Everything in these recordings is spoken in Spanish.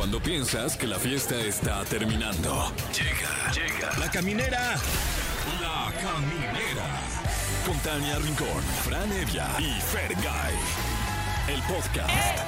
Cuando piensas que la fiesta está terminando. Llega, llega. La caminera. La caminera. Con Tania Rincón, Fran Evia y Fergay. El podcast.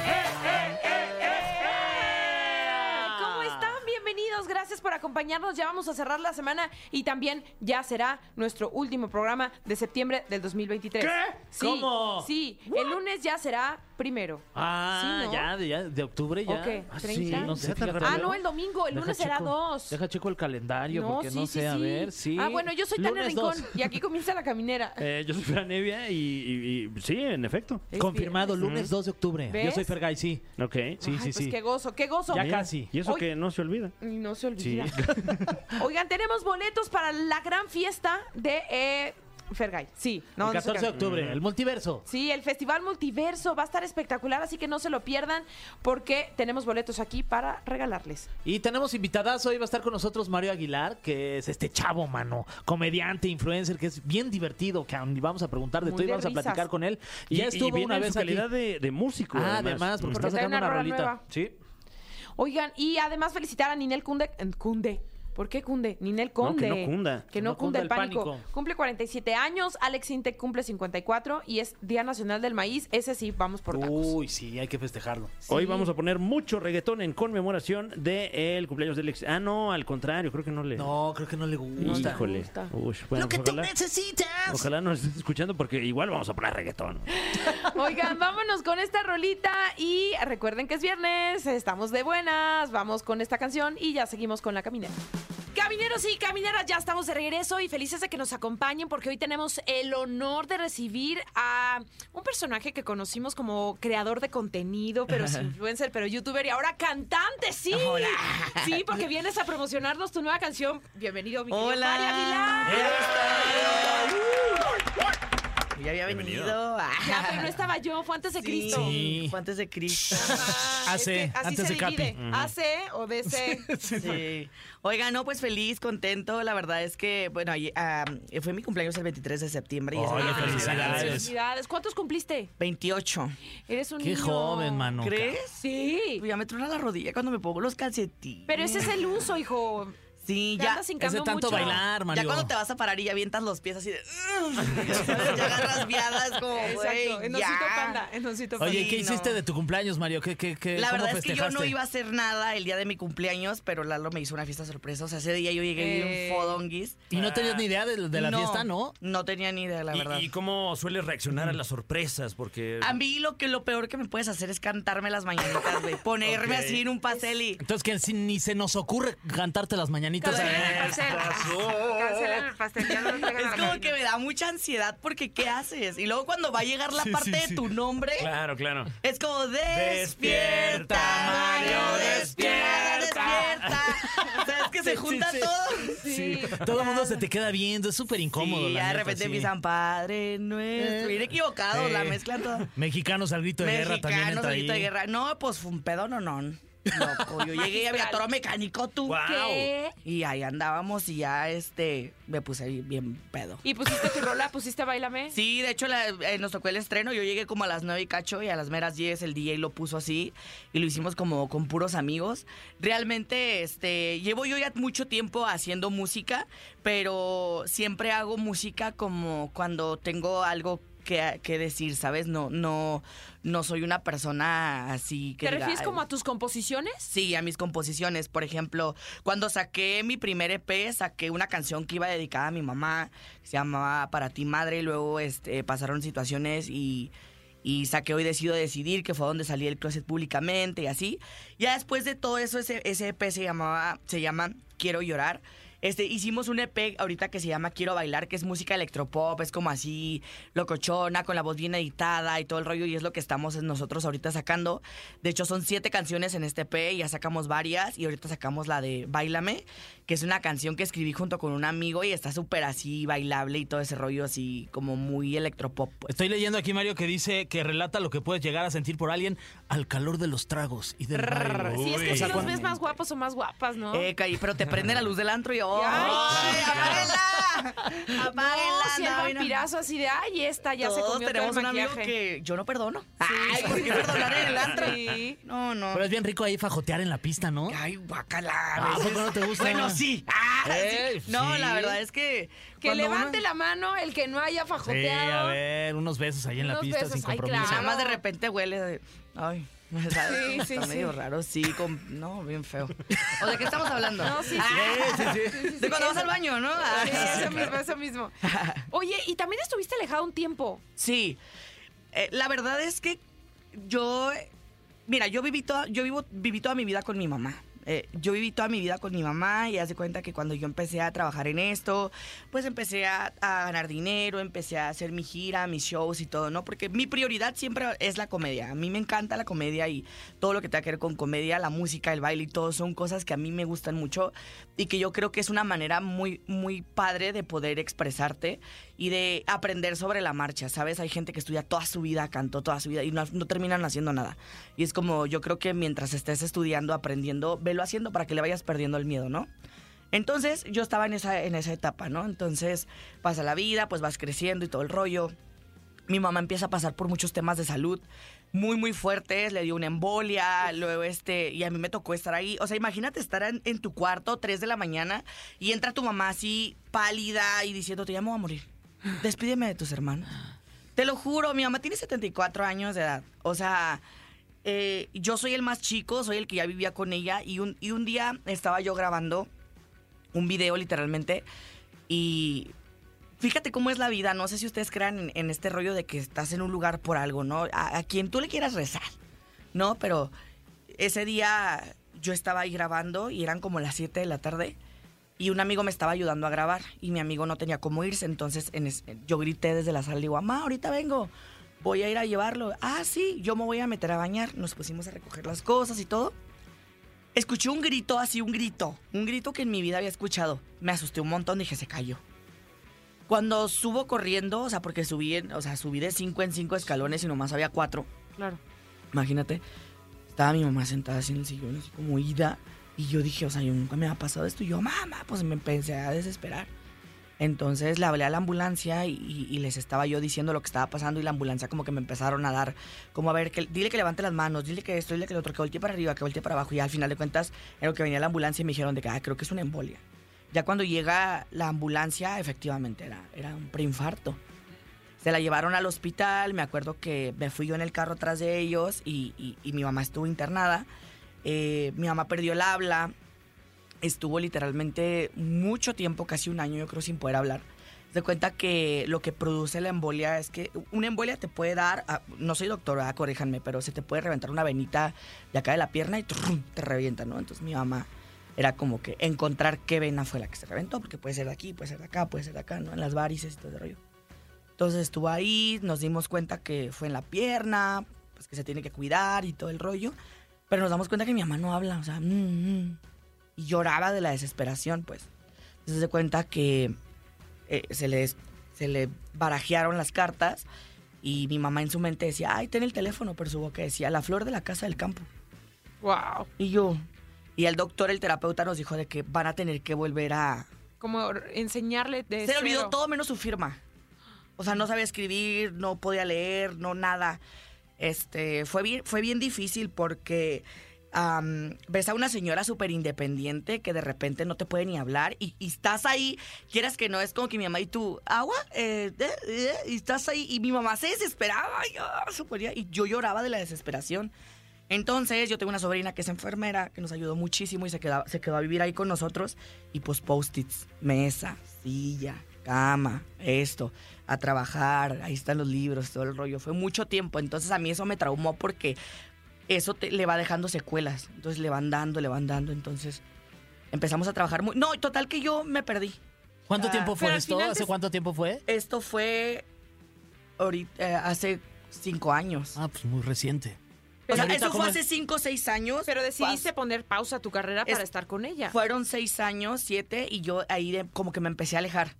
¿Cómo están? Bienvenidos, gracias por acompañarnos. Ya vamos a cerrar la semana y también ya será nuestro último programa de septiembre del 2023. ¿Qué? Sí, ¿Cómo? Sí, el lunes ya será primero. Ah, Sí, ¿no? ya, de, ya, de octubre ya. ¿O qué? Ah, ¿30? sí, no sé, ¿Ya tan fíjate. Ah, no, el domingo, el Deja lunes será checo- dos. Deja checo el calendario porque no sí, sé, a sí. ver, sí. Ah, bueno, yo soy Tania Lunes Rincón dos. y aquí comienza la caminera. Eh, yo soy Fran Evia y, y- y- sí, en efecto. Es Confirmado, viernes. lunes 2 de octubre. ¿Ves? Yo soy Fergay, sí. Ok. Sí, Ay, sí, pues sí. qué gozo, qué gozo. Ya casi. Y eso Hoy- que no se olvida. Y no se Sí. olvida. Oigan, tenemos boletos para la gran fiesta de eh, Fergay. Sí, no, el no se 14 de octubre, el multiverso. Sí, el Festival Multiverso va a estar espectacular, así que no se lo pierdan porque tenemos boletos aquí para regalarles. Y tenemos invitadas, hoy va a estar con nosotros Mario Aguilar, que es este chavo, mano, comediante, influencer, que es bien divertido, que vamos a preguntar de Muy todo y de vamos a platicar con él. Y ya y estuvo viene una en vez su aquí. calidad de, de músico. Ah, además, porque Porque está sacando una rolita. nueva. Sí. Oigan, y además felicitar a Ninel Kunde. Kunde. ¿Por qué Kunde? Ninel Conde. que no cunda. Que no, no cunde cunda el el pánico. pánico. Cumple 47 años, Alex Intec cumple 54 y es Día Nacional del Maíz. Ese sí, vamos por tacos. Uy, sí, hay que festejarlo. Hoy vamos a poner mucho reggaetón en conmemoración del cumpleaños del ex. Ah, no, al contrario, creo que no le. No, creo que no le gusta. Híjole. gusta. Uy, bueno, Lo que pues tú ojalá, necesitas. ojalá nos estés escuchando porque igual vamos a poner reggaetón. Oigan, vámonos con esta rolita y recuerden que es viernes, estamos de buenas, vamos con esta canción y ya seguimos con la caminera. Camineros y camineras, ya estamos de regreso y felices de que nos acompañen porque hoy tenemos el honor de recibir a un personaje que conocimos como creador de contenido, pero es influencer, pero youtuber y ahora cantante, sí. Sí, porque vienes a promocionarnos tu nueva canción. Bienvenido, mi Hola. Mario Aguilar. Ya había venido. Ah. Ya, pero no estaba yo, fue antes de Cristo. Sí. Fue antes de Cristo. Ah, AC, es que así antes se de Capi. divide, AC o DC. Sí. Oiga, no, pues feliz, contento. La verdad es que, bueno, ayer, ah, fue mi cumpleaños el 23 de septiembre. Y día feliz. felicidades. Felicidades. ¿Cuántos cumpliste? 28. Eres un Qué niño. joven, mano. ¿Crees? Sí. Ya me truena la rodilla cuando me pongo los calcetines. Pero ese es el uso, hijo. Sí, ya. Es de hincando tanto mucho. bailar, Mario. Ya cuando te vas a parar y ya avientas los pies así de. ya agarras viadas como, Exacto. güey. Ya. panda. En osito panda. Oye, ¿qué Sí, hiciste no. de tu cumpleaños, Mario? ¿Qué, qué, qué, La cómo verdad es que yo no iba a hacer nada el día de mi cumpleaños, pero Lalo me hizo una fiesta sorpresa. O sea, ese día yo llegué Eh. bien fodonguis. Y no tenías ni idea de, de la fiesta, ¿no? No tenía ni idea, la verdad. ¿Y, cómo sueles reaccionar a las sorpresas? Porque. A mí lo que lo peor que me puedes hacer es cantarme las mañanitas, güey. Ponerme así en un pastel y. Entonces, que si- ni se nos ocurre cantarte las mañanitas. Cancelen el Eh, pastel. Cancelen el pastel. Ya no nos traigan Es como que me da mucha ansiedad porque ¿qué haces? Y luego cuando va a llegar la Sí, parte sí, de sí. tu nombre, Claro, claro. es como despierta, Mario, despierta, despierta. ¿Sabes que se junta todo? Sí. Todo el mundo se te queda viendo, es súper incómodo. Ya de repente sí. empiezan Padre nuestro. Bien equivocados, la Eh, mezclan todo. Mexicanos al grito de guerra también Mexicanos, entra grito de guerra. No, pues fue un pedo, no, no. Loco, yo llegué y había toro mecánico tú. Guau. ¿Qué? Y ahí andábamos y ya este me puse bien pedo. ¿Y pusiste tu rola? ¿Pusiste Bailame? Sí, de hecho la- eh, nos tocó el estreno. Yo llegué como a las 9 y cacho y a las meras 10 el DJ lo puso así y lo hicimos como con puros amigos. Realmente, este, llevo yo ya mucho tiempo haciendo música, pero siempre hago música como cuando tengo algo que decir, ¿sabes? No, no, no soy una persona así que ¿Te diga, refieres como a tus composiciones? Sí, a mis composiciones. Por ejemplo, cuando saqué mi primer EP, saqué una canción que iba dedicada a mi mamá, que se llamaba Para ti madre, y luego este, pasaron situaciones y, y saqué Hoy Decido Decidir, que fue donde salí del closet públicamente y así. Ya después de todo eso, ese, ese EP se, llamaba, se llama Quiero Llorar. Este, hicimos un EP ahorita que se llama Quiero Bailar, que es música electropop, es como así locochona, con la voz bien editada y todo el rollo, y es lo que estamos nosotros ahorita sacando. De hecho, son siete canciones en este EP, ya sacamos varias, y ahorita sacamos la de Bailame, que es una canción que escribí junto con un amigo y está súper así bailable y todo ese rollo así como muy electropop. pues. Estoy leyendo aquí, Mario, que dice que relata lo que puedes llegar a sentir por alguien al calor de los tragos y del baile. Sí, es que O sea, los ves más guapos o más guapas, ¿no? Eh, pero te prende la luz del antro y ¡Ay, apáguenla! No, ¡Apáguenla! si el no, no. vampirazo así de, ay, esta ya se Todos comió todo tenemos el un amigo maquillaje. que yo no perdono. Ay, ¿por qué perdonar en el antro? Sí. No, no. Pero es bien rico ahí fajotear en la pista, ¿no? Ay, guacala. Ah, ¿a poco no te gusta? Bueno, sí. Ah, Eh, sí. No, sí. la verdad es que. Que cuando levante uno- la mano el que no haya Sí, fajoteado. a ver, unos besos ahí en la Unos pista besos, sin ay, compromiso. claro. Nada más de repente huele de. Ay. ¿sabes? Sí, Está sí, medio sí. raro, sí, con... no, bien feo. ¿O de qué estamos hablando? No, sí, sí. Ah, Sí, sí, sí. De cuando vas al baño, ¿no? Ah, Sí, eso mismo, eso mismo. Oye, y también estuviste alejado un tiempo. Sí. Eh, la verdad es que yo, mira, yo viví toda, yo vivo, viví toda mi vida con mi mamá. Eh, yo viví toda mi vida con mi mamá y hace cuenta que cuando yo empecé a trabajar en esto, pues empecé a, a ganar dinero, empecé a hacer mi gira, mis shows y todo, ¿no? Porque mi prioridad siempre es la comedia. A mí me encanta la comedia y todo lo que tenga que ver con comedia, la música, el baile y todo son cosas que a mí me gustan mucho y que yo creo que es una manera muy, muy padre de poder expresarte y de aprender sobre la marcha, ¿sabes? Hay gente que estudia toda su vida, cantó toda su vida y no, no terminan haciendo nada. Y es como, yo creo que mientras estés estudiando, aprendiendo, velo haciendo para que le vayas perdiendo el miedo, ¿no? Entonces, yo estaba en esa, en esa etapa, ¿no? Entonces, pasa la vida, pues vas creciendo y todo el rollo. Mi mamá empieza a pasar por muchos temas de salud muy, muy fuertes. Le dio una embolia, luego este, y a mí me tocó estar ahí. O sea, imagínate estar en, en tu cuarto, 3 de la mañana, y entra tu mamá así, pálida, y diciendo, te llamo a morir. Despídeme de tus hermanos. Te lo juro, mi mamá tiene 74 años de edad. O sea, eh, yo soy el más chico, soy el que ya vivía con ella, y un, y un día estaba yo grabando un video literalmente, y fíjate cómo es la vida. No sé si ustedes crean en, este rollo de que estás en un lugar por algo, ¿no? A, a quien tú le quieras rezar, ¿no? Pero ese día yo estaba ahí grabando y eran como las 7 de la tarde y un amigo me estaba ayudando a grabar y mi amigo no tenía cómo irse, entonces en es- yo grité desde la sala, digo, mamá, ahorita vengo, voy a ir a llevarlo. Ah, sí, yo me voy a meter a bañar. Nos pusimos a recoger las cosas y todo. Escuché un grito, así un grito, un grito que en mi vida había escuchado. Me asusté un montón, dije, se cayó. Cuando subo corriendo, o sea, porque subí, en- o sea, subí de cinco en cinco escalones y nomás había cuatro. Claro. Imagínate, estaba mi mamá sentada así en el sillón, así como ida. Y yo dije, o sea, yo nunca me ha pasado esto. Y yo, mamá, pues me empecé a desesperar. Entonces le hablé a la ambulancia y, y- les estaba yo diciendo lo que estaba pasando y la ambulancia como que me empezaron a dar, como a ver, que, dile que levante las manos, dile que esto, dile que lo otro, que voltee para arriba, que voltee para abajo. Y al final de cuentas, en lo que venía la ambulancia y me dijeron de que, ah, creo que es una embolia. Ya cuando llega la ambulancia, efectivamente, era, era un preinfarto. Se la llevaron al hospital, me acuerdo que me fui yo en el carro atrás de ellos y, y- y mi mamá estuvo internada. Eh, mi mamá perdió el habla, estuvo literalmente mucho tiempo, casi un año yo creo, sin poder hablar. Se cuenta que lo que produce la embolia es que una embolia te puede dar, ah, no soy doctora, corríjanme, pero se te puede reventar una venita de acá de la pierna y trum, te revienta, ¿no? Entonces mi mamá era como que encontrar qué vena fue la que se reventó, porque puede ser de aquí, puede ser de acá, puede ser de acá, ¿no? En las varices y todo el rollo. Entonces estuvo ahí, nos dimos cuenta que fue en la pierna, pues que se tiene que cuidar y todo el rollo. Pero nos damos cuenta que mi mamá no habla, o sea, mm, mm, y lloraba de la desesperación, pues. Entonces se cuenta que eh, se, le, se le barajearon las cartas y mi mamá en su mente decía, ay, ten el teléfono, pero su boca decía, la flor de la casa del campo. Wow. Y yo, y el doctor, el terapeuta nos dijo de que van a tener que volver a, Como enseñarle de se le olvidó todo menos su firma. O sea, no sabía escribir, no podía leer, no nada. Este, fue bien, fue bien difícil porque ves a una señora súper independiente que de repente no te puede ni hablar y, estás ahí, quieras que no, es como que mi mamá y tú, agua, Eh, eh, eh, y estás ahí y mi mamá se desesperaba y, ah, y yo lloraba de la desesperación. Entonces, yo tengo una sobrina que es enfermera, que nos ayudó muchísimo y se quedó, se quedó a vivir ahí con nosotros. Y pues post-its, mesa, silla, cama, esto, a trabajar, ahí están los libros, todo el rollo. Fue mucho tiempo, entonces a mí eso me traumó porque eso te- le va dejando secuelas. Entonces le van dando, le van dando, entonces empezamos a trabajar muy... No, total que yo me perdí. ¿Cuánto Ah, tiempo fue esto? ¿Hace cuánto tiempo fue? Esto fue ahorita, eh, hace cinco años. Ah, pues muy reciente. o sea, ahorita eso fue hace es- cinco o seis años. Pero decidiste Pas- poner pausa a tu carrera para Es- estar con ella. Fueron seis años, siete, y yo ahí de- como que me empecé a alejar.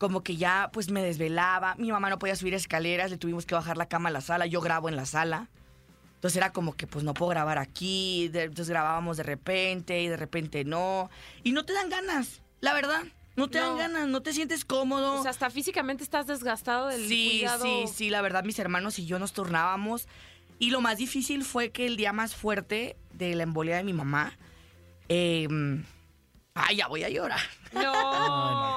Como que ya pues me desvelaba, mi mamá no podía subir escaleras, le tuvimos que bajar la cama a la sala, yo grabo en la sala. Entonces era como que pues no puedo grabar aquí, de- entonces grabábamos de repente y de repente no. Y no te dan ganas. la verdad. No te dan ganas, no te sientes cómodo. O sea, hasta físicamente estás desgastado del sí, cuidado. sí, sí, la verdad, mis hermanos y yo nos turnábamos. Y lo más difícil fue que el día más fuerte de la embolia de mi mamá. eh, ay, ya voy a llorar. No.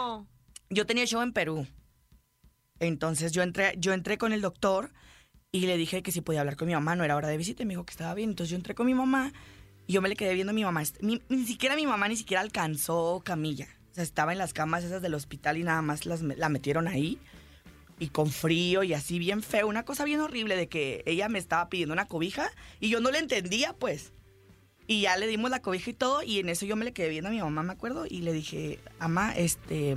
Yo tenía show en Perú. Entonces yo entré, yo entré con el doctor y le dije que si podía hablar con mi mamá, no era hora de visita, y me dijo que estaba bien. Entonces yo entré con mi mamá y yo me le quedé viendo a mi mamá. Ni siquiera mi mamá ni siquiera alcanzó camilla. O sea, estaba en las camas esas del hospital y nada más las, la metieron ahí. Y con frío y así bien feo. Una cosa bien horrible de que ella me estaba pidiendo una cobija y yo no le entendía, pues. Y ya le dimos la cobija y todo, y en eso yo me le quedé viendo a mi mamá, me acuerdo, y le dije, mamá, este,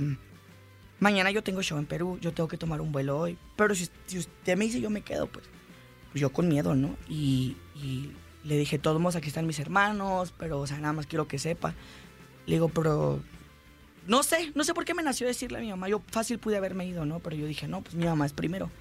mañana yo tengo show en Perú, yo tengo que tomar un vuelo hoy. Pero si, si usted me dice yo me quedo, pues, pues yo con miedo, ¿no? Y, y le dije, todos modos, aquí están mis hermanos, pero, o sea, nada más quiero que sepa. Le digo, pero, no sé, no sé por qué me nació decirle a mi mamá. Yo fácil pude haberme ido, ¿no? Pero yo dije, no, pues mi mamá es primero.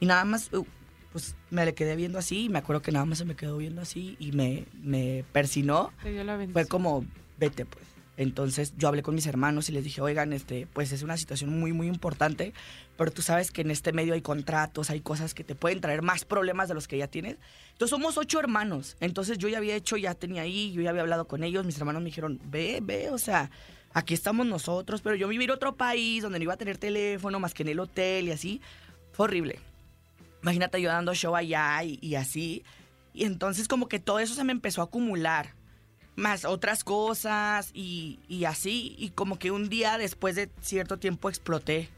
Y nada más, uh, pues me le quedé viendo así, y me acuerdo que nada más se me quedó viendo así y me, me persinó Te dio la fue bendición. como, vete pues. Entonces yo hablé con mis hermanos y les dije, oigan, este, pues es una situación muy, muy importante, pero tú sabes que en este medio hay contratos, hay cosas que te pueden traer más problemas de los que ya tienes. Entonces somos ocho hermanos. Entonces yo ya había hecho, ya tenía ahí, yo ya había hablado con ellos, mis hermanos me dijeron, ve, ve, o sea, aquí estamos nosotros, pero yo vivir otro país donde no iba a tener teléfono más que en el hotel y así, fue horrible. Imagínate yo dando show allá y, y así. Y entonces como que todo eso se me empezó a acumular. Más otras cosas y, y así. Y como que un día después de cierto tiempo exploté.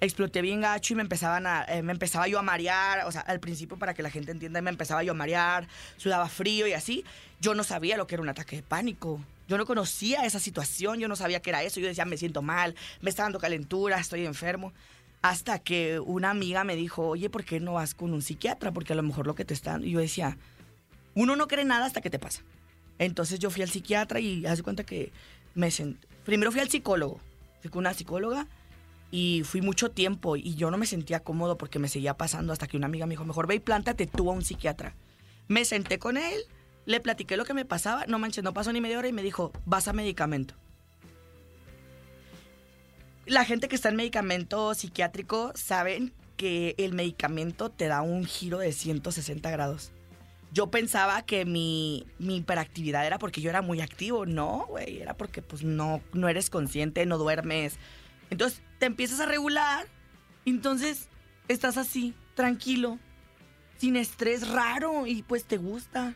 Exploté bien gacho y me empezaban a, eh, me empezaba yo a marear. O sea, al principio para que la gente entienda, me empezaba yo a marear, sudaba frío y así. Yo no sabía lo que era un ataque de pánico. Yo no conocía esa situación, yo no sabía qué era eso. Yo decía, me siento mal, me está dando calentura, estoy enfermo. Hasta que una amiga me dijo, oye, ¿por qué no vas con un psiquiatra? Porque a lo mejor lo que te está. Y yo decía, uno no cree nada hasta que te pasa. Entonces yo fui al psiquiatra y hace cuenta que me senté. Primero fui al psicólogo. Fui con una psicóloga y fui mucho tiempo y yo no me sentía cómodo porque me seguía pasando hasta que una amiga me dijo, mejor ve y plántate tú a un psiquiatra. Me senté con él, le platiqué lo que me pasaba, no manches, no pasó ni media hora y me dijo, vas a medicamento. La gente que está en medicamento psiquiátrico saben que el medicamento te da un giro de 160 grados. Yo pensaba que mi, mi hiperactividad era porque yo era muy activo. No, güey, era porque pues no, no eres consciente, no duermes. Entonces te empiezas a regular, entonces estás así, tranquilo, sin estrés raro y pues te gusta.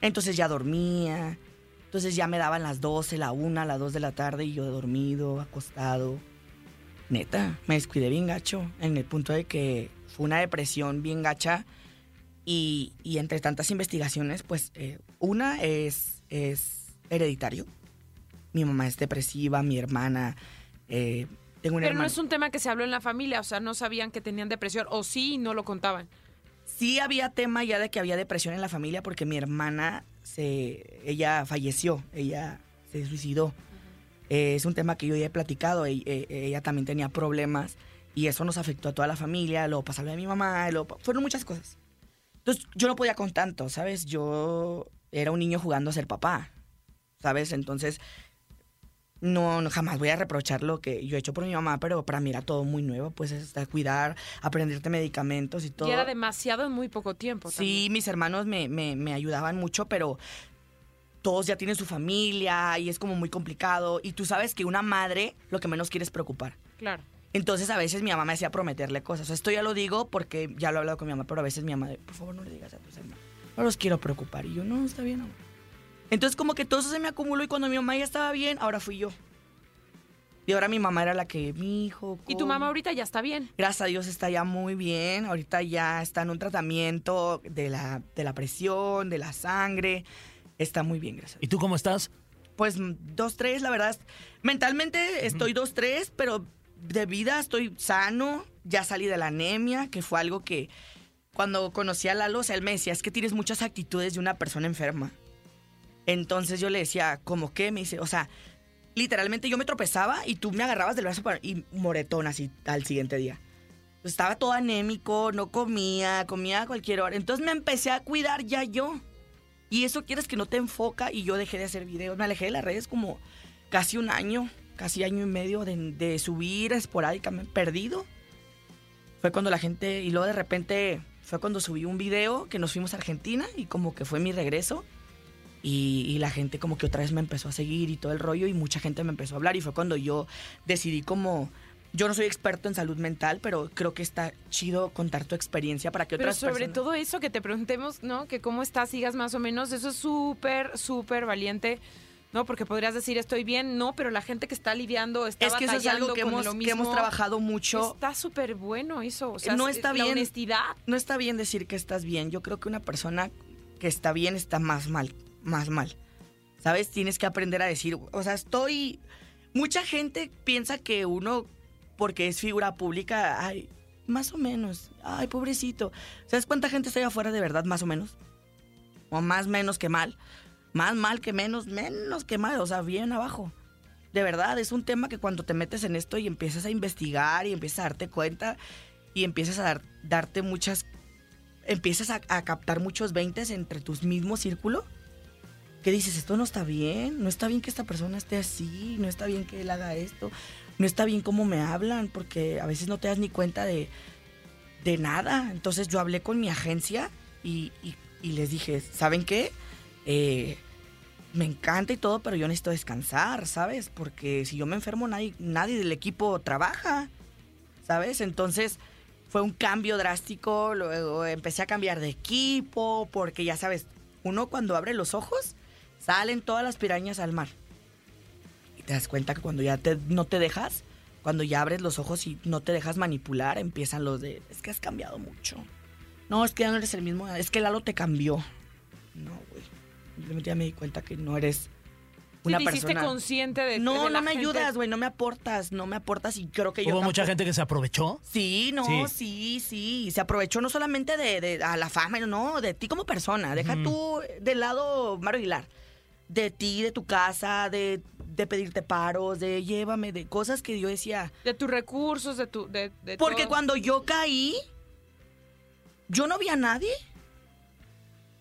Entonces ya dormía, entonces ya me daban las 12, la 1, las 2 de la tarde y yo dormido, acostado. Neta, me descuidé bien gacho en el punto de que fue una depresión bien gacha y, y entre tantas investigaciones, pues eh, una es, es hereditario. Mi mamá es depresiva, mi hermana, eh, tengo una Pero no hermana. es un tema que se habló en la familia, o sea, no sabían que tenían depresión, o sí no lo contaban. Sí había tema ya de que había depresión en la familia porque mi hermana se, ella falleció, ella se suicidó. Eh, es un tema que yo ya he platicado, e- e- ella, también tenía problemas y eso nos afectó a toda la familia, luego pasó lo de mi mamá, luego, fueron muchas cosas. Entonces yo no podía con tanto, ¿sabes? Yo era un niño jugando a ser papá, ¿sabes? Entonces no, no, jamás voy a reprochar lo que yo he hecho por mi mamá, pero para mí era todo muy nuevo, pues es hasta cuidar, aprenderte medicamentos y todo. Y era demasiado en muy poco tiempo. Sí, mis hermanos me, me, me ayudaban mucho, pero todos ya tienen su familia y es como muy complicado. Y tú sabes que una madre lo que menos quiere es preocupar. Claro. Entonces a veces mi mamá me hacía prometerle cosas. O sea, esto ya lo digo porque ya lo he hablado con mi mamá, pero a veces mi mamá, por favor no le digas a tus hermanos. No los quiero preocupar. Y yo, no, está bien, amor. Entonces como que todo eso se me acumuló y cuando mi mamá ya estaba bien, ahora fui yo. Y ahora mi mamá era la que, mi hijo. Y tu ¿cómo?". mamá ahorita ya está bien. Gracias a Dios está ya muy bien. Ahorita ya está en un tratamiento de la, de la presión, de la sangre. Está muy bien, gracias. a ¿Y Dios. tú cómo estás? Pues dos, tres, la verdad. Mentalmente estoy dos, tres, pero de vida estoy sano. Ya salí de la anemia, que fue algo que cuando conocí a Lalo, o sea, él me decía, es que tienes muchas actitudes de una persona enferma. Entonces yo le decía, ¿cómo qué? Me dice, o sea, literalmente yo me tropezaba y tú me agarrabas del brazo y moretón así al siguiente día. Estaba todo anémico, no comía, comía a cualquier hora. Entonces me empecé a cuidar ya yo. Y eso quieres que no te enfoca y yo dejé de hacer videos. Me alejé de las redes como casi un año. Casi año y medio de, de subir esporádicamente, perdido. Fue cuando la gente, y luego de repente fue cuando subí un video que nos fuimos a Argentina y como que fue mi regreso. Y, y la gente como que otra vez me empezó a seguir y todo el rollo y mucha gente me empezó a hablar y fue cuando yo decidí como... Yo no soy experto en salud mental, pero creo que está chido contar tu experiencia para que Pero otras sobre personas... todo eso que te preguntemos, ¿no? Que cómo estás, sigas más o menos, eso es súper, súper valiente, ¿no? Porque podrías decir estoy bien, no, pero la gente que está lidiando, está Es que eso es algo que hemos, que trabajado mucho. Está súper bueno eso, o sea, No es- está la bien. honestidad. no está bien decir que estás bien. Yo creo que una persona que está bien está más mal, más mal. ¿Sabes? Tienes que aprender a decir, o sea, estoy... Mucha gente piensa que uno, porque es figura pública, ay, más o menos, ay, pobrecito. ¿Sabes cuánta gente está allá afuera de verdad, más o menos? O más menos que mal. Más mal que menos, menos que mal, o sea, bien abajo. De verdad, es un tema que cuando te metes en esto y empiezas a investigar y empiezas a darte cuenta y empiezas a dar- darte muchas empiezas a, captar muchos veintes entre tus mismos círculos, que dices, esto no está bien, no está bien que esta persona esté así, no está bien que él haga esto, no está bien cómo me hablan, porque a veces no te das ni cuenta de, de nada. Entonces yo hablé con mi agencia y, y- y les dije, ¿saben qué? Eh, me encanta y todo, pero yo necesito descansar, ¿sabes? Porque si yo me enfermo, nadie, nadie del equipo trabaja, ¿sabes? Entonces fue un cambio drástico, luego empecé a cambiar de equipo, porque ya sabes, uno cuando abre los ojos, salen todas las pirañas al mar. Y te das cuenta que cuando ya te, no te dejas, cuando ya abres los ojos y no te dejas manipular, empiezan los de, es que has cambiado mucho. No, es que ya no eres el mismo, es que Lalo te cambió. No, güey. Simplemente ya me di cuenta que no eres una sí, te hiciste persona. consciente de No, de la no me gente. ayudas, güey, no me aportas, no me aportas y creo que yo Hubo mucha tampoco- gente que se aprovechó. Sí, no, Sí. sí, sí. Se aprovechó no solamente de, de- a la fama, no, de ti como persona. Deja tú del lado Mario Aguilar. De ti, de tu casa, de, de pedirte paros, de llévame, de cosas que yo decía. De tus recursos, de tu... De, de Porque todo. cuando yo caí, yo no vi a nadie.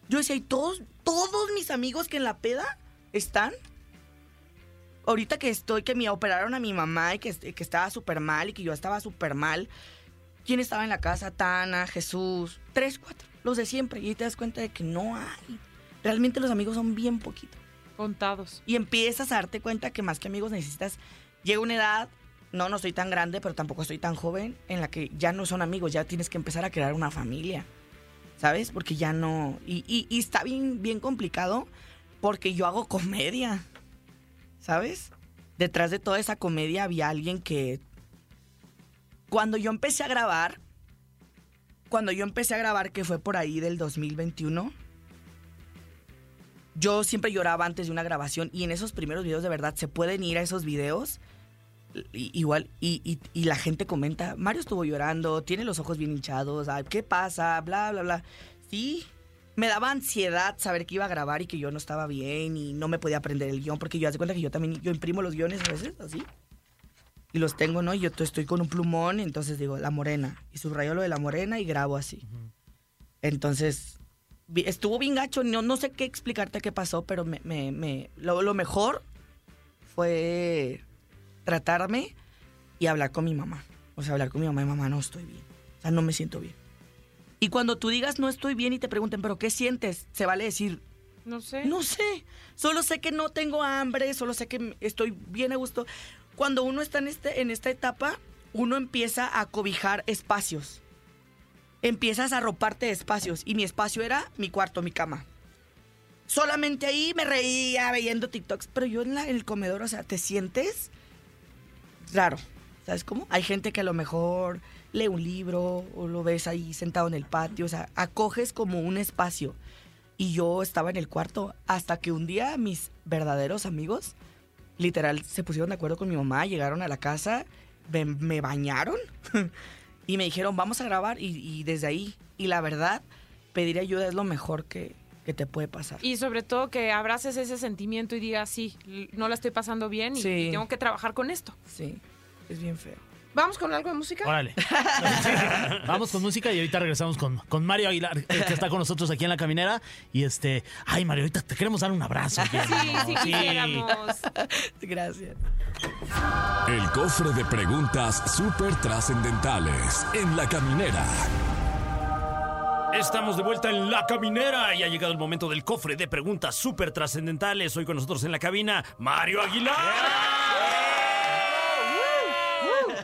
Yo decía, y todos, todos mis amigos que en la peda están. Ahorita que estoy, que me operaron a mi mamá y que, que estaba súper mal y que yo estaba súper mal. ¿Quién estaba en la casa? Tana, Jesús, tres, cuatro, los de siempre. Y ahí te das cuenta de que no hay. Realmente los amigos son bien poquitos. Contados. Y empiezas a darte cuenta que más que amigos necesitas. Llega una edad, no, no estoy tan grande, pero tampoco estoy tan joven, en la que ya no son amigos, ya tienes que empezar a crear una familia. ¿Sabes? Porque ya no. Y, está bien, bien complicado porque yo hago comedia. ¿Sabes? Detrás de toda esa comedia había alguien que. Cuando yo empecé a grabar. Cuando yo empecé a grabar, que fue por ahí del 2021 yo siempre lloraba antes de una grabación y en esos primeros videos de verdad se pueden ir a esos videos igual y, y- y la gente comenta, Mario estuvo llorando, tiene los ojos bien hinchados, ay, ¿qué pasa? Bla, bla, bla. Sí, me daba ansiedad saber que iba a grabar y que yo no estaba bien y no me podía aprender el guion porque yo hace cuenta que yo también, yo imprimo los guiones a veces así. Y los tengo, ¿no? Y yo estoy con un plumón, entonces digo, la morena. Y subrayo lo de la morena y grabo así. Entonces, estuvo bien gacho. No, no sé qué explicarte qué pasó, pero me, me- me- lo, lo mejor fue tratarme y hablar con mi mamá. O sea, hablar con mi mamá y mamá, no estoy bien. O sea, no me siento bien. Y cuando tú digas no estoy bien y te pregunten, ¿pero qué sientes? Se vale decir, No sé. no sé. Solo sé que no tengo hambre, solo sé que estoy bien a gusto. Cuando uno está en, este, en esta etapa, uno empieza a cobijar espacios. Empiezas a arroparte de espacios. Y mi espacio era mi cuarto, mi cama. Solamente ahí me reía viendo TikToks. Pero yo en, la- en el comedor, o sea, te sientes raro. ¿Sabes cómo? Hay gente que a lo mejor lee un libro o lo ves ahí sentado en el patio. O sea, acoges como un espacio. Y yo estaba en el cuarto hasta que un día mis verdaderos amigos, literal, se pusieron de acuerdo con mi mamá, llegaron a la casa, me, me bañaron y me dijeron, vamos a grabar. Y, y desde ahí, y la verdad, pedir ayuda es lo mejor que, que te puede pasar. Y sobre todo que abraces ese sentimiento y digas, sí, no la estoy pasando bien y Sí. tengo que trabajar con esto. Sí, es bien feo. ¿Vamos con algo de música? Órale. Vamos con música y ahorita regresamos con, con Mario Aguilar, que está con nosotros aquí en la caminera. Y este, ay Mario, ahorita te queremos dar un abrazo. Sí, sí, quisiéramos. Gracias. El cofre de preguntas súper trascendentales en la caminera. Estamos de vuelta en La Caminera y ha llegado el momento del cofre de preguntas súper trascendentales. Hoy con nosotros en la cabina, Mario Aguilar.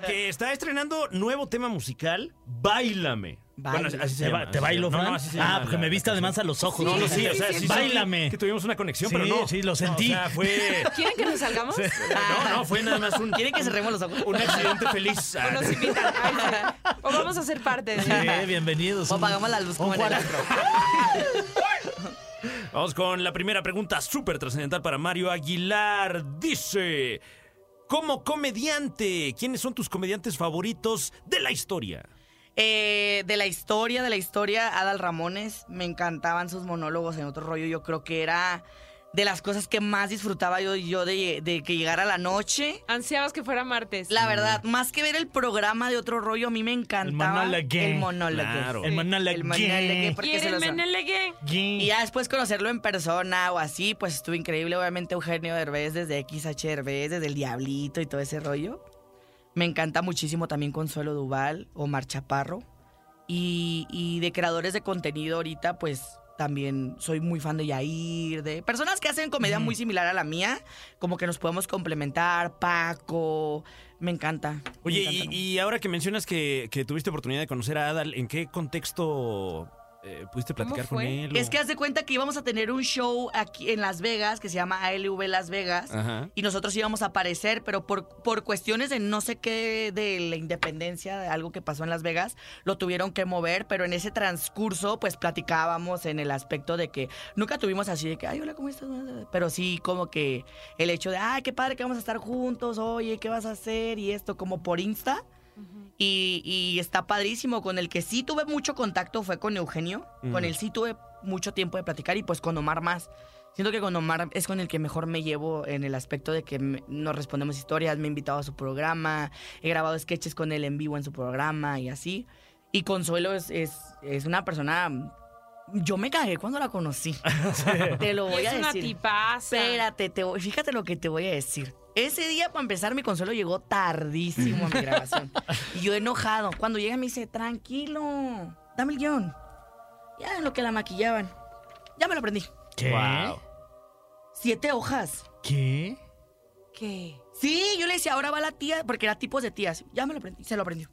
Que está estrenando nuevo tema musical, Báilame. así se ¿Te, llama, ba- te se bailo. No, Fran? no, así se ah, llama porque la- me viste además a los ojos. No, no, sí, Sí, o sea, sí, sí, sí. Báilame. Que tuvimos una conexión, Sí, pero no. sí, lo No, sentí. o sea, fue. ¿Quieren que nos salgamos? No, no, fue nada más un, ¿Quieren que cerremos los ojos? un accidente feliz. O nos invitan. Ay, sí. O vamos a ser parte de Sí, bienvenidos. O apagamos la luz como en el antro. Vamos con la primera pregunta súper trascendental para Mario Aguilar. Dice, como comediante, ¿quiénes son tus comediantes favoritos de la historia? Eh, de la historia, de la historia, Adal Ramones, me encantaban sus monólogos en otro rollo. Yo creo que era de las cosas que más disfrutaba yo, yo de, de que llegara la noche. Ansiabas que fuera martes. La verdad, más que ver el programa de otro rollo, a mí me encantaba monólogo. el monólogo. Claro. El monólogo. El monólogo, ¿Quieren los- menelegue? Y ya después conocerlo en persona o así, pues estuvo increíble. Obviamente Eugenio Derbez desde XH Derbez, desde El Diablito y todo ese rollo. Me encanta muchísimo también Consuelo Duval, Omar Chaparro. Y, y de creadores de contenido ahorita, pues también soy muy fan de Yair, de personas que hacen comedia muy similar a la mía, como que nos podemos complementar, Paco, me encanta. me Oye, encanta. y, y ahora que mencionas que, que tuviste oportunidad de conocer a Adal, ¿en qué contexto eh, pudiste platicar con él? o- Es que haz de cuenta que íbamos a tener un show aquí en Las Vegas que se llama ALV Las Vegas. Ajá. Y nosotros íbamos a aparecer, pero por, por cuestiones de no sé qué, de la independencia, de algo que pasó en Las Vegas, lo tuvieron que mover, pero en ese transcurso, pues platicábamos en el aspecto de que nunca tuvimos así de que, ay, hola, ¿cómo estás? Pero sí, como que el hecho de, ay, qué padre que vamos a estar juntos, oye, ¿qué vas a hacer? Y esto, como por Insta. Y, y está padrísimo. Con el que sí tuve mucho contacto fue con Eugenio. Con él sí tuve mucho tiempo de platicar y pues con Omar más. Siento que con Omar es con el que mejor me llevo en el aspecto de que me- nos respondemos historias, me he invitado a su programa, he grabado sketches con él en vivo en su programa y así. Y Consuelo es, es, es una persona... Yo me cagué cuando la conocí. Te lo voy es a una decir. tipaza. Espérate, te voy- fíjate lo que te voy a decir. Ese día, para empezar, mi consuelo llegó tardísimo a mi grabación. y yo enojado. Cuando llega me dice, tranquilo, dame el guion. Ya en lo que la maquillaban. Ya me lo aprendí. ¿Qué? Wow. Siete hojas. ¿Qué? ¿Qué? Sí, yo le decía, ahora va la tía, porque era tipos de tías. Ya me lo aprendí, se lo aprendió.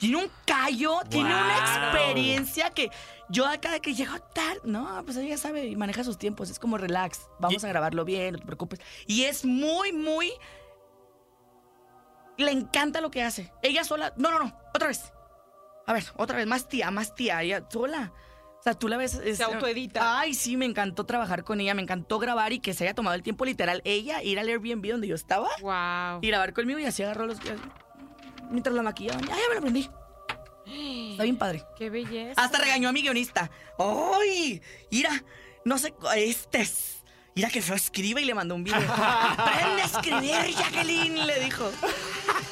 Tiene un callo, tiene una experiencia que yo acá que llego tarde. No, pues ella sabe y maneja sus tiempos. Es como relax. Vamos Y- a grabarlo bien, no te preocupes. Y es muy, muy. Le encanta lo que hace. Ella sola. No, no, no. Otra vez. A ver, otra vez. Más tía, más tía. Ella sola. O sea, tú la ves. es- Se autoedita. Ay, sí, me encantó trabajar con ella. Me encantó grabar y que se haya tomado el tiempo literal. Ella ir al Airbnb donde yo estaba Wow. y grabar conmigo y así agarró los. Mientras la maquillaban. Ya, ya me lo aprendí. Está bien padre. Qué belleza. Hasta regañó a mi guionista. ¡Ay! Mira, no sé. Este es. Mira que feo escribe y le mandó un video. ¡Aprende a escribir, Jacqueline! Le dijo.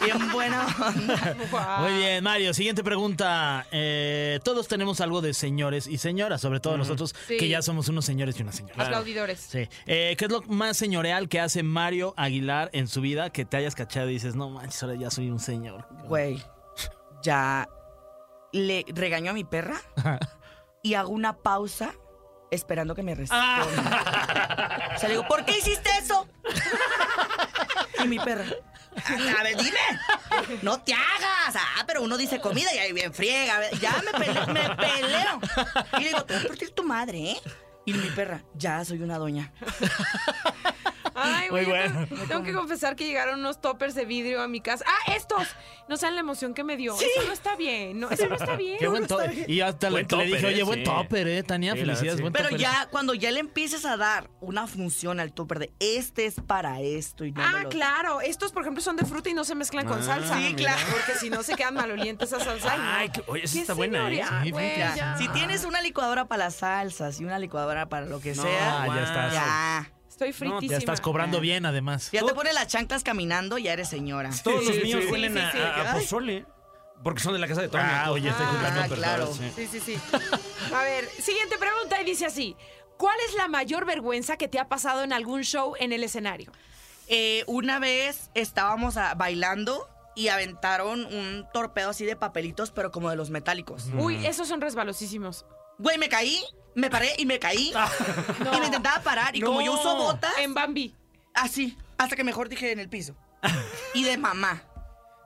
Bien buena onda. Muy bien, Mario. Siguiente pregunta. Eh, todos tenemos algo de señores y señoras, sobre todo nosotros Sí. que ya somos unos señores y unas señoras. Aplaudidores. Sí. Eh, ¿Qué es lo más señorial que hace Mario Aguilar en su vida que te hayas cachado y dices, no manches, ahora ya soy un señor? Güey, ya le regaño a mi perra y hago una pausa esperando que me responda. O sea, le digo, ¿por qué hiciste eso? Y mi perra. A ver, dime. No te hagas. Ah, pero uno dice comida y ahí bien friega. Ya me peleo, me peleo. Y digo, te voy a partir tu madre, ¿eh? Y mi perra, ya soy una doña. Ay, Muy güey. bueno. tengo- Tengo que confesar que llegaron unos toppers de vidrio a mi casa. ¡Ah, estos! No saben la emoción que me dio. Eso no está bien. No, eso no está bien. Qué buen topper. Y hasta le, Buen le topper, dije, oye, eh, buen sí. topper, eh, Tania, Sí, felicidades, sí. buen Pero topper. ya, cuando ya le empieces a dar una función al topper de este es para esto y no Ah, lo- claro. Estos, por ejemplo, son de fruta y no se mezclan con Ah, salsa. Sí, claro. Porque si no se quedan malolientes esa salsa. Ay, no. Ay, qué- oye, esa Qué está buena, ¿eh? Sí, güey, fíjate. ya. Si tienes una licuadora para las salsas y una licuadora para lo que sea, Ah, ya estás. ya. Estoy fritísima. Ya estás cobrando bien, además. Ya te pones las chanclas caminando, ya eres señora. Todos los míos sí, huelen sí, a, sí. a- pozole. Porque son de la casa de Toño. Ah, oye, estoy Ah, jugando. pero claro. sí. Sí, sí, sí. A ver, siguiente pregunta y dice así. ¿Cuál es la mayor vergüenza que te ha pasado en algún show en el escenario? Eh, una vez estábamos ah, bailando y aventaron un torpedo así de papelitos, pero como de los metálicos. Uy, esos son resbalosísimos. Güey, me caí, me paré y me caí. Y me intentaba parar. Y como yo uso botas, En Bambi. así, hasta que mejor dije en el piso. Y de mamá.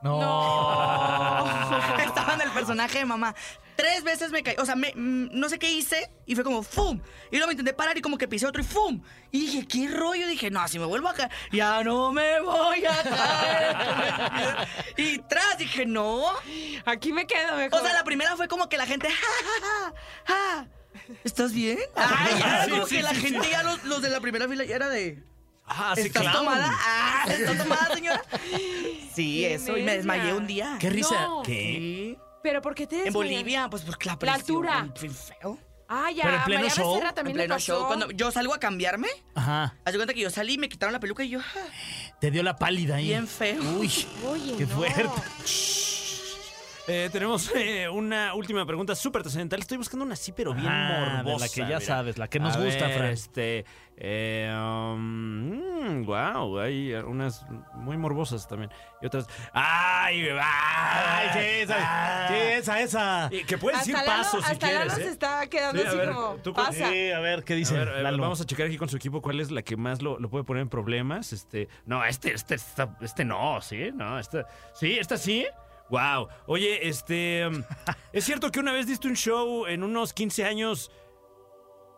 Estaba en el personaje de mamá. Tres veces me caí. O sea, me- mm, no sé qué hice y fue como ¡fum! Y luego me intenté parar y como que pisé otro y ¡fum! Y dije, ¿qué rollo? Dije, no, si me vuelvo a caer, ya no me voy a caer. y tras dije, no. Aquí me quedo mejor. O sea, la primera fue como que la gente, ¡ja, ja, ja! ja". ¿Estás bien? Ay, ya, Sí, como sí, que la sí, gente, ya los, los de la primera fila ya era de. Ah, sí, ¿Estás claro. tomada? Ah, ¿estás tomada, señora? Sí, eso. Y me desmayé un día. Qué risa. No. ¿Qué? ¿Pero por qué te En desmayas? Bolivia, pues porque la La presión. altura. fue feo. Ah, ya. Pero en a pleno María show, Becerra En también le pleno pasó. show. Cuando yo salgo a cambiarme, Ajá. haz de cuenta que yo salí, me quitaron la peluca y yo, ah, Te dio la pálida ahí. bien feo. Uy, Oye, qué no. fuerte. Eh, tenemos eh, una última pregunta súper trascendental. Estoy buscando una así, pero bien Ah, de morbosa. la que ya mira. sabes, la que nos A gusta, ver, Fran. Este, eh, um, wow, hay unas muy morbosas también. Y otras. ¡Ay! ¡Ay! Ay, sí, esa, sí, esa, esa. Y Que puedes Hasta ir Lalo, pasos si hasta quieres. Lalo ¿eh? se está quedando Sí, a así ver, como, tú- pasa. Sí, a ver, ¿qué dice? A ver, Lalo? vamos a checar aquí con su equipo cuál es la que más lo, lo puede poner en problemas. Este, no, este, este, este no, sí, no, esta, sí, esta sí. Wow. Oye, este, um, es cierto que una vez diste un show en unos 15 años.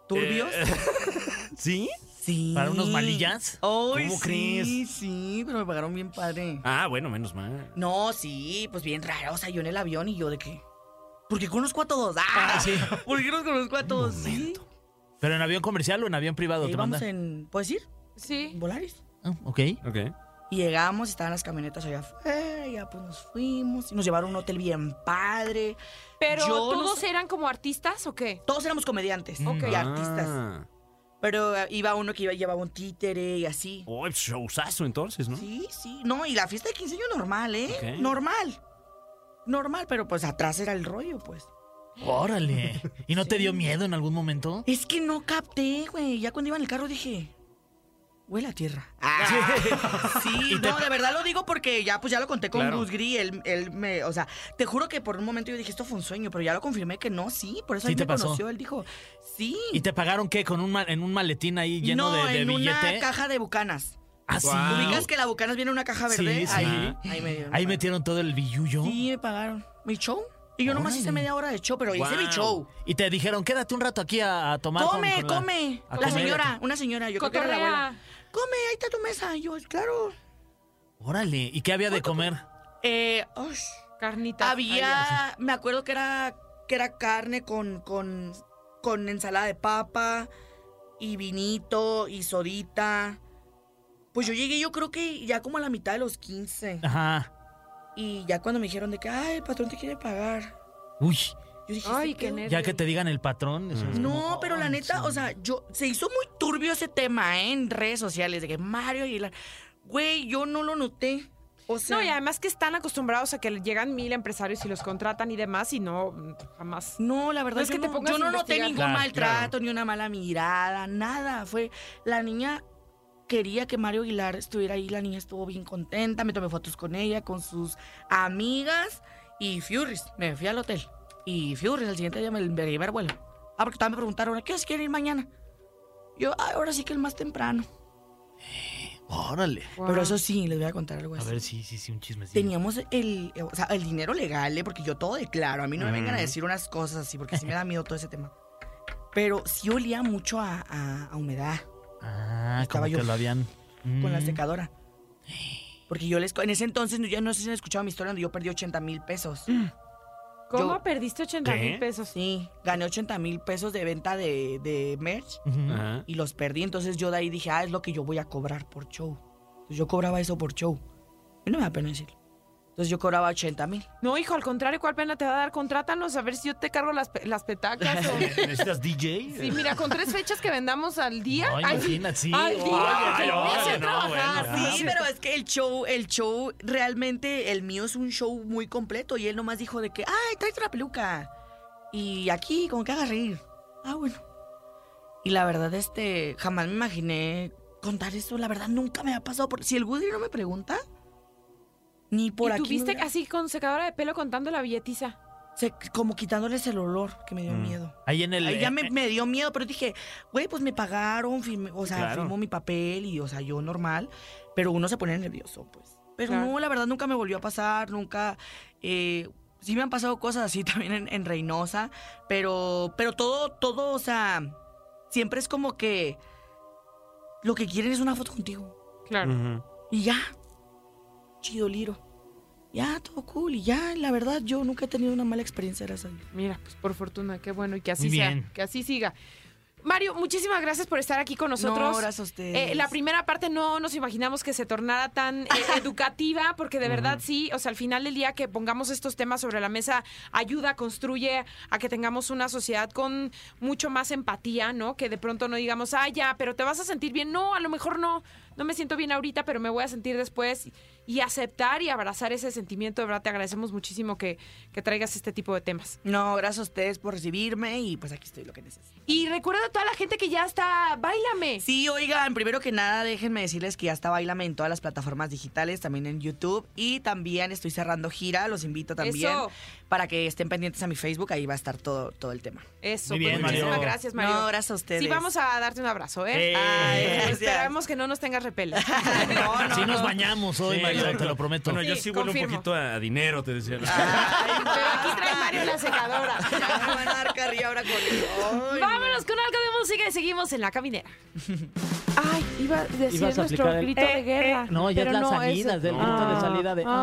¿Turbios? eh, ¿Sí? sí. ¿Para unos malillas? Ay, ¿Cómo sí, crees? Sí, pero me pagaron bien padre. Ah, bueno, menos mal. No, sí, pues bien raro. O sea, yo en el avión y yo de qué. Porque conozco a todos. ¡Ah! sí. ¿Por qué los conozco a todos? Sí. ¿Pero en avión comercial o en avión privado te vamos mandan? en. ¿Puedes ir? Sí. En Volaris. Ah, ok. Ok. Y llegamos y estaban las camionetas allá afuera. Ya pues nos fuimos. Y nos llevaron a un hotel bien padre. Pero Yo todos eran como artistas o qué? Todos éramos comediantes Ok. y artistas. Ah. Pero eh, iba uno que iba, llevaba un títere y así. Oh, showzazo entonces, ¿no? Sí, sí. No, y la fiesta de 15 años normal, ¿eh? Normal. Normal, pero pues atrás era el rollo, pues. Órale. ¿Y no te dio miedo en algún momento? Es que no capté, güey. Ya cuando iba en el carro dije. Huele a tierra. Ah, sí, no, de verdad lo digo porque ya pues ya lo conté con Claro. Gus Gris, él, él me, o sea, te juro que por un momento yo dije esto fue un sueño, pero ya lo confirmé que no, sí, por eso Sí él te me pasó. conoció, él dijo, sí. ¿Y te pagaron qué? ¿Con un en un maletín ahí lleno no, de, de en billete? una caja de bucanas. ¿Ah, sí? Guau. ¿Ubicas que la bucanas viene en una caja Sí, verde? sí. Ahí, ahí me dieron. Ahí metieron todo el billullo. Sí, me pagaron. ¿Mi show? Y yo nomás Órale. hice media hora de show, pero hice mi Guau. show. Y te dijeron, quédate un rato aquí a, a tomar. con- Come, con la- come. a La comer. señora, una señora, yo creo que era la Cotorrea. abuela. Come, ahí está tu mesa. Y yo, claro. Órale. ¿Y qué había de comer? Eh, ush, Carnita. había, me acuerdo que era, que era carne con, con, con ensalada de papa y vinito y sodita. Pues yo llegué, yo creo que ya como a la mitad de los 15. Ajá. Y ya cuando me dijeron de que, ay, el patrón te quiere pagar. Uy. Yo dije, Ay, "¿Este qué pedo?". nervios. Ya que te digan el patrón. eso es como, No, pero la neta, sí. o sea, yo se hizo muy turbio ese tema ¿eh? en redes sociales de que Mario Aguilar. Güey, yo no lo noté. O sea, No, y además que están acostumbrados a que llegan mil empresarios y los contratan y demás y no, jamás. no, la verdad No es que te no, pongas yo no noté ningún Claro, maltrato, ni una mala mirada, nada. Fue la niña quería que Mario Aguilar estuviera ahí, la niña estuvo bien contenta, me tomé fotos con ella, con sus amigas y Furries. Me fui al hotel y Furries al siguiente día me, me llevé al vuelo. Ah, porque también me preguntaron, ¿a qué hora quieren ir mañana? Yo, "Ay, ahora sí que el más temprano. Órale. Pero eso sí, les voy a contar algo A ver, sí, sí, sí, un chismecito. Teníamos el, o sea, el dinero legal, ¿eh? porque yo todo declaro. A mí no me vengan a decir unas cosas así, porque sí me da miedo todo ese tema. Pero sí olía mucho a, a- a humedad Ah, Estaba como yo que lo habían. con la Mm. secadora. Porque yo les... En ese entonces, ya no sé si han escuchado mi historia, donde yo perdí 80 mil pesos. ¿Cómo Yo- perdiste 80 ¿Qué? mil pesos? Sí, gané 80 mil pesos de venta de, de merch Ujú. Ajá. y los perdí. Entonces yo de ahí dije, ah, es lo que yo voy a cobrar por show. Entonces yo cobraba eso por show. Y no me da pena decirlo. Entonces yo cobraba 80 mil. No, hijo, al contrario, ¿cuál pena te va a dar? Contrátanos a ver si yo te cargo las, pe- las petacas. o- ¿Necesitas DJ? Sí, mira, con tres fechas que vendamos al día. No, Ay, imagínate, sí. Al día. Te voy a oye, hacer no, trabajar. bueno, Sí, pero es que el show, el show, realmente el mío es un show muy completo y él nomás dijo de que, ay, tráete una peluca. Y aquí, como que haga reír. Ah, bueno. Y la verdad, este, jamás me imaginé contar eso. La verdad, nunca me ha pasado. Por... Si el Woody no me pregunta, ni por ¿Y aquí. tuviste así con secadora de pelo contando la billetiza? se- como quitándoles el olor, que me dio Mm. miedo. Ahí en el. Ahí ya eh, me, me dio miedo, pero dije, güey, pues me pagaron, o sea, Claro. firmó mi papel y, o sea, yo normal, pero uno se pone nervioso, pues. Pero Claro. no, la verdad nunca me volvió a pasar, nunca. eh, sí me han pasado cosas así también en, en Reynosa, pero, pero todo, todo, o sea, siempre es como que lo que quieren es una foto contigo. Claro. Y ya, chido, liro. Ya, todo cool. Y ya, la verdad, yo nunca he tenido una mala experiencia, gracias a Dios. Mira, pues por fortuna, qué bueno y que así Muy sea, bien. que así siga. Mario, muchísimas gracias por estar aquí con nosotros. No, gracias a ustedes. Eh, la primera parte no nos imaginamos que se tornara tan eh, educativa, porque de verdad sí, o sea, al final del día que pongamos estos temas sobre la mesa ayuda, construye a que tengamos una sociedad con mucho más empatía, ¿no? Que de pronto no digamos, ah, ya, pero te vas a sentir bien. No, a lo mejor no, no me siento bien ahorita, pero me voy a sentir después y aceptar y abrazar ese sentimiento. De verdad, te agradecemos muchísimo que, que traigas este tipo de temas. No, gracias a ustedes por recibirme y pues aquí estoy lo que necesito. Y recuerda a toda la gente que ya está, bailame. Sí, oigan, primero que nada, déjenme decirles que ya está Bailame en todas las plataformas digitales, también en YouTube y también estoy cerrando gira, los invito también Eso. para que estén pendientes a mi Facebook, ahí va a estar todo, todo el tema. Eso, Muy pues bien, muchísimas Mario. gracias, Mario. No, gracias a ustedes. Sí, vamos a darte un abrazo, ¿eh? Eh, Ay, gracias. Esperamos que no nos tengas repele. No, no, Sí nos no. bañamos hoy, Sí, Mario, te lo prometo. Bueno, yo Sí, sí huelo un poquito a dinero, te decía. Ay, Pero aquí trae Mario la secadora. Ya me van a dar carrilla ahora conmigo. Ay, Vámonos con algo de música y seguimos en la caminera. Ay, iba a decir nuestro el- grito eh, de guerra. eh, no, ya es la no, salida, ese- es del grito de salida de- Ay,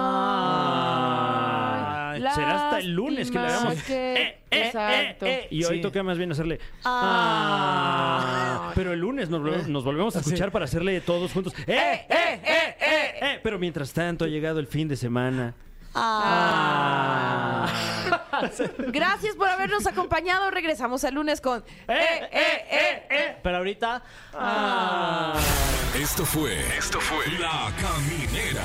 Será hasta el lunes que le hagamos. que- Eh, eh, Exacto. eh, eh. Y hoy Sí. toca más bien hacerle. Ah. Ah. Pero el lunes nos, volve- nos volvemos a escuchar para hacerle todos juntos. ¡Eh, eh, eh, eh, eh! Pero mientras tanto ha llegado el fin de semana. Ah. Gracias por habernos acompañado. Regresamos el lunes con. ¡Eh, eh, eh, eh! Pero ahorita. Esto fue. Esto fue. La Caminera.